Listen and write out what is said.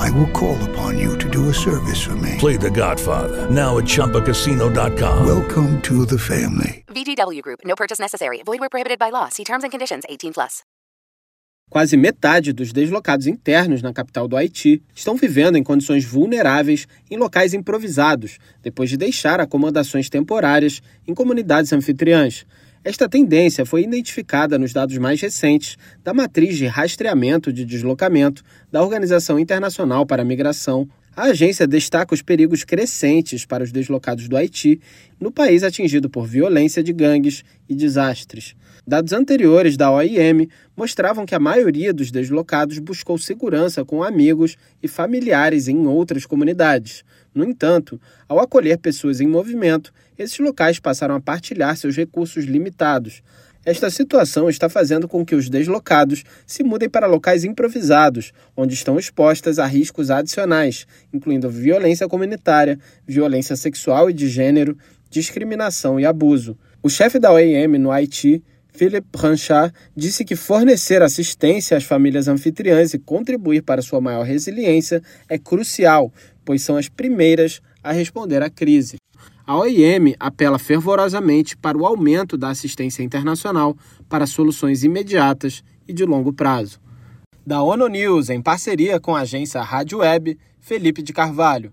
I will call upon you to do a service for me. Play The Godfather now at ChumbaCasino.com. Welcome to the family. VGW Group. No purchase necessary. Void where prohibited by law. See terms and conditions. 18 plus. Quase metade dos deslocados internos na capital do Haiti estão vivendo em condições vulneráveis em locais improvisados, depois de deixar acomodações temporárias em comunidades anfitriãs. Esta tendência foi identificada nos dados mais recentes da matriz de rastreamento de deslocamento da Organização Internacional para a Migração. A agência destaca os perigos crescentes para os deslocados do Haiti no país atingido por violência de gangues e desastres. Dados anteriores da OIM mostravam que a maioria dos deslocados buscou segurança com amigos e familiares em outras comunidades. No entanto, ao acolher pessoas em movimento, esses locais passaram a partilhar seus recursos limitados. Esta situação está fazendo com que os deslocados se mudem para locais improvisados, onde estão expostas a riscos adicionais, incluindo violência comunitária, violência sexual e de gênero, discriminação e abuso. O chefe da OIM no Haiti, Philip Ranchard disse que fornecer assistência às famílias anfitriãs e contribuir para sua maior resiliência é crucial, pois são as primeiras a responder à crise. A OIM apela fervorosamente para o aumento da assistência internacional para soluções imediatas e de longo prazo. Da ONU News, em parceria com a agência Rádio Web, Felipe de Carvalho.